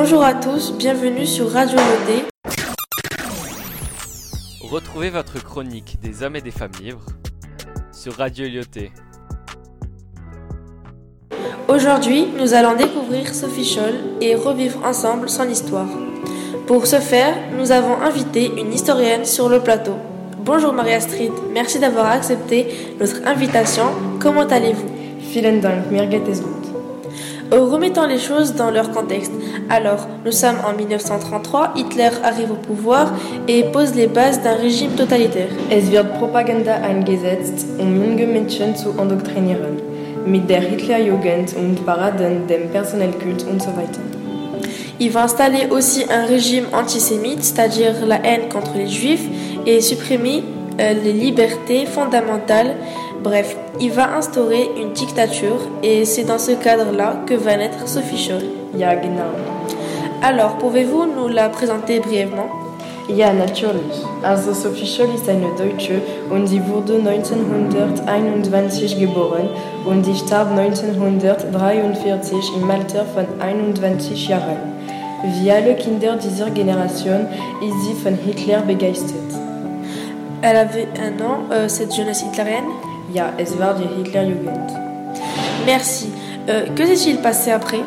Bonjour à tous, bienvenue sur Radio Lodé. Retrouvez votre chronique des hommes et des femmes libres sur Radio Lyoté. Aujourd'hui, nous allons découvrir Sophie Scholl et revivre ensemble son histoire. Pour ce faire, nous avons invité une historienne sur le plateau. Bonjour Maria Street, merci d'avoir accepté notre invitation. Comment allez-vous? Vielen Dank, mir geht es gut. Remettons les choses dans leur contexte. Alors, nous sommes en 1933, Hitler arrive au pouvoir et pose les bases d'un régime totalitaire. Es wird Propaganda eingesetzt, um junge Mädchen zu indoktrinieren. Mit der Hitlerjugend und Paraden, dem Personalkult und so weiter. Il va installer aussi un régime antisémite, c'est-à-dire la haine contre les juifs, et supprimer euh, les libertés fondamentales. Bref, il va instaurer une dictature et c'est dans ce cadre-là que va naître Sophie Scholl. Ja, genau. Alors, pouvez-vous nous la présenter brièvement? Ja, natürlich. Also Sophie Scholl ist eine Deutsche und sie wurde 1921 geboren und sie starb 1943 im Alter von 21 Jahren. Wie alle Kinder dieser Generation ist sie von Hitler begeistert. Elle avait un nom, euh, cette jeunesse hitlérienne? Ja, es war die Hitlerjugend. Merci. Euh, que s'est-il passé après?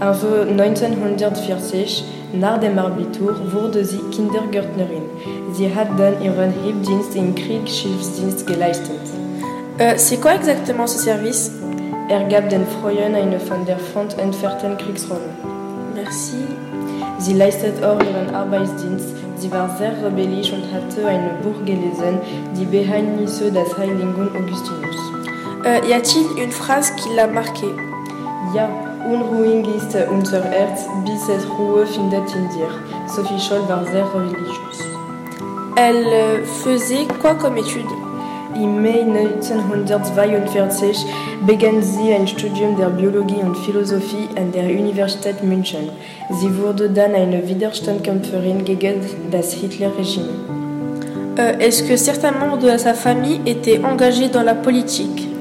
Also 1940, nach dem Abitur, wurde sie Kindergärtnerin. Sie hat dann ihren Hilfsdienst im Kriegsschiffsdienst geleistet. Euh, C'est quoi exactement ce service? Er gab den Frauen eine von der Front entfernte Kriegsrolle. Merci. Sie leistet auch ihren Arbeitsdienst. Sie war sehr rebellisch und hatte ein Buch gelesen, Die Beheimnisse des heiligen Augustinus. Euh, y a-t-il une phrase qui l'a marqué Ja, unruhig ist unser Herz, bis es Ruhe findet in dir. Sophie Scholl war sehr religiös. Elle euh, faisait quoi comme étude? Im Mai 1942 begann sie ein Studium der Biologie und Philosophie an der Universität München. Sie wurde dann eine Widerstandskämpferin gegen das Hitler-Regime. Euh, Est-ce que certains membres de sa famille étaient engagés dans la politique?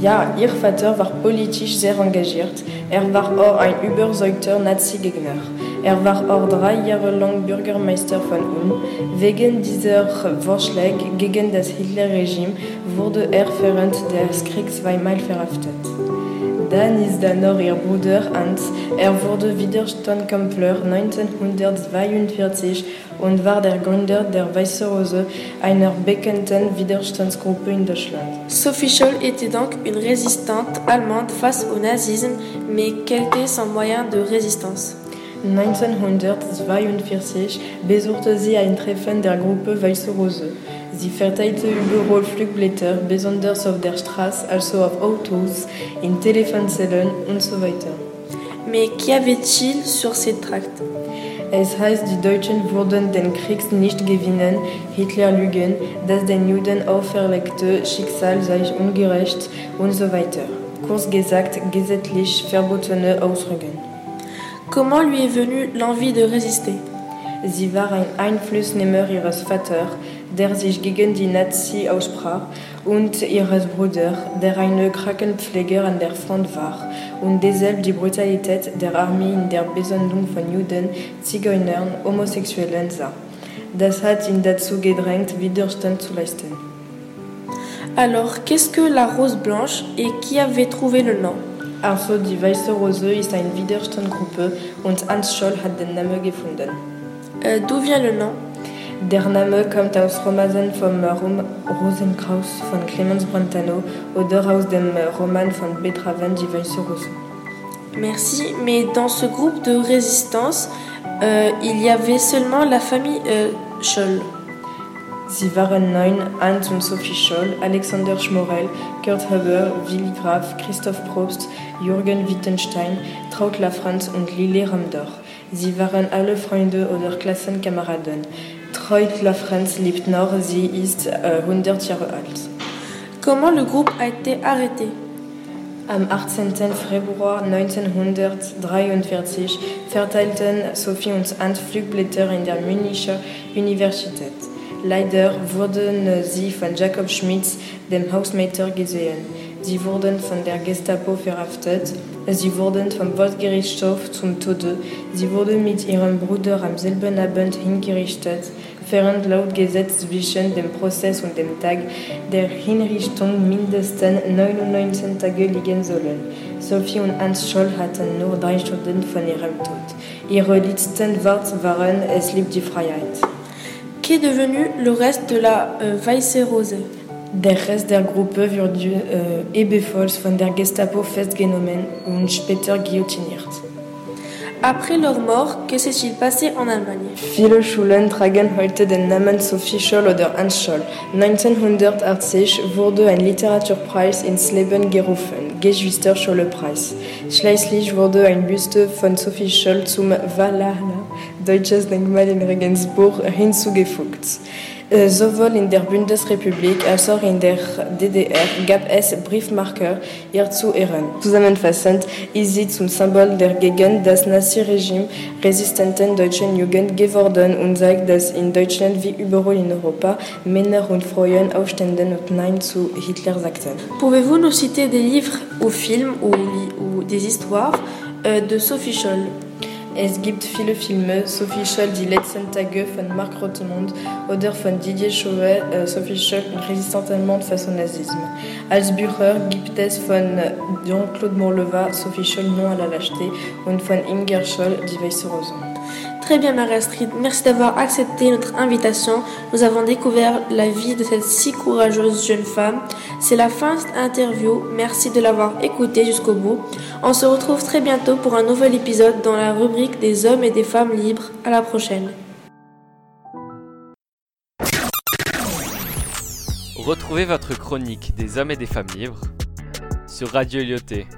Ja, ihr Vater war politisch sehr engagiert. Er war auch ein überzeugter Nazi-Gegner. Er war auch drei Jahre lang Bürgermeister von Ulm. Wegen dieser Vorschläge gegen das Hitler-Regime wurde er während des Kriegs zweimal verhaftet. Dann ist dann noch ihr Bruder Hans. Er wurde Widerstandskämpfer 1942 und war der Gründer der Weiße Rose, einer bekannten Widerstandsgruppe in Deutschland. Sophie Scholl était donc une résistante allemande face au nazisme, mais quel était son moyen de résistance? 1942 besuchte sie ein Treffen der Gruppe Weiße Rose. Sie verteilte überall Flugblätter, besonders auf der Straße, also auf Autos, in Telefonzellen und so weiter. Mais qu'y avait-il sur ces tracts Es heißt, die Deutschen würden den Krieg nicht gewinnen, Hitler lügen, dass den Juden auferlegte Schicksal sei ungerecht und so weiter. Kurz gesagt, gesetzlich verbotene Ausdrücke. Comment lui est venue l'envie de résister? Sie war ein Einflussnehmer ihres Vaters, der sich gegen die Nazi aussprach, und ihres Bruders, der ein Krankenpfleger an der Front war und deshalb die Brutalität der Armee in der Besondung von Juden, Zigeunern, Homosexuellen sah. Das hat ihn dazu gedrängt, Widerstand zu leisten. Alors, qu'est-ce que la rose blanche et qui avait trouvé le nom? Also die Weiße Rose ist eine Widerstandsgruppe und Hans Scholl hat den Namen gefunden. Euh, D'où vient le nom? Der Name kommt aus Romanen vom Rosenkraus von Clemens Brentano oder aus dem Roman von Beethoven, Die Weiße Rose. Merci, mais dans ce groupe de résistance, euh, il y avait seulement la famille euh, Scholl. Sie waren neun, Hans und Sophie Scholl, Alexander Schmorell, Kurt Huber, Willy Graf, Christoph Probst, Jürgen Wittenstein, Traut Lafranz und Lili Ramdor. Sie waren alle Freunde oder Klassenkameraden. Traut Lafranz lebt noch, sie ist äh, 100 Jahre alt. Comment le groupe a été arrêté Am 18. Februar 1943 verteilten Sophie und Hans Flugblätter in der Münchner Universität. Leider wurden sie von Jakob Schmitz, dem Hausmeister, gesehen. Sie wurden von der Gestapo verhaftet Sie wurden vom Volksgerichtshof zum Tode. Sie wurde mit ihrem Bruder am selben Abend hingerichtet, während laut Gesetz zwischen dem Prozess und dem Tag der Hinrichtung mindestens 99 Tage liegen sollen. Sophie und Hans Scholl hatten nur drei Stunden von ihrem Tod. Ihre letzten Worte waren Es liebt die Freiheit. Qu'est devenu le reste de la euh, Weiße Rose Der Rest der Gruppe wurde äh, ebenfalls von der Gestapo festgenommen und später guillotiniert. Après leur mort, que s'est-il passé en Allemagne? Viele Schulen tragen heute den Namen Sophie Scholl oder Hans Scholl. 1980 wurde ein Literaturpreis ins Leben gerufen, Geschwister Scholle-Preis. Schließlich wurde ein Büste von Sophie Scholl zum Valhalla, deutsches Denkmal in Regensburg, hinzugefügt. Äh, Sowohl in der Bundesrepublik als auch in der DDR gab es Briefmarker, ihr zu ehren. Zusammenfassend ist sie zum Symbol der gegen das Naziregime resistenten deutschen Jugend geworden und zeigt, dass in Deutschland wie überall in Europa Männer und Frauen aufstanden und Nein zu Hitler sagten. Pouvez-vous nous citer des livres ou films ou, ou des histoires euh, de Sophie Scholl Es gibt viele Filme, Sophie Scholl, Die letzten Tage von Marc Rotemond oder von Didier Chauvet, äh, Sophie Scholl, résistante allemande face au nazisme. Als Bücher gibt es von äh, Jean-Claude Morleva, Sophie Scholl, Non à la lâcheté und von Inger Scholl, Die weiße Rose. Très bien Astrid, merci d'avoir accepté notre invitation. Nous avons découvert la vie de cette si courageuse jeune femme. C'est la fin de cette interview. Merci de l'avoir écoutée jusqu'au bout. On se retrouve très bientôt pour un nouvel épisode dans la rubrique des hommes et des femmes libres. À la prochaine. Retrouvez votre chronique des hommes et des femmes libres sur Radio Lyoté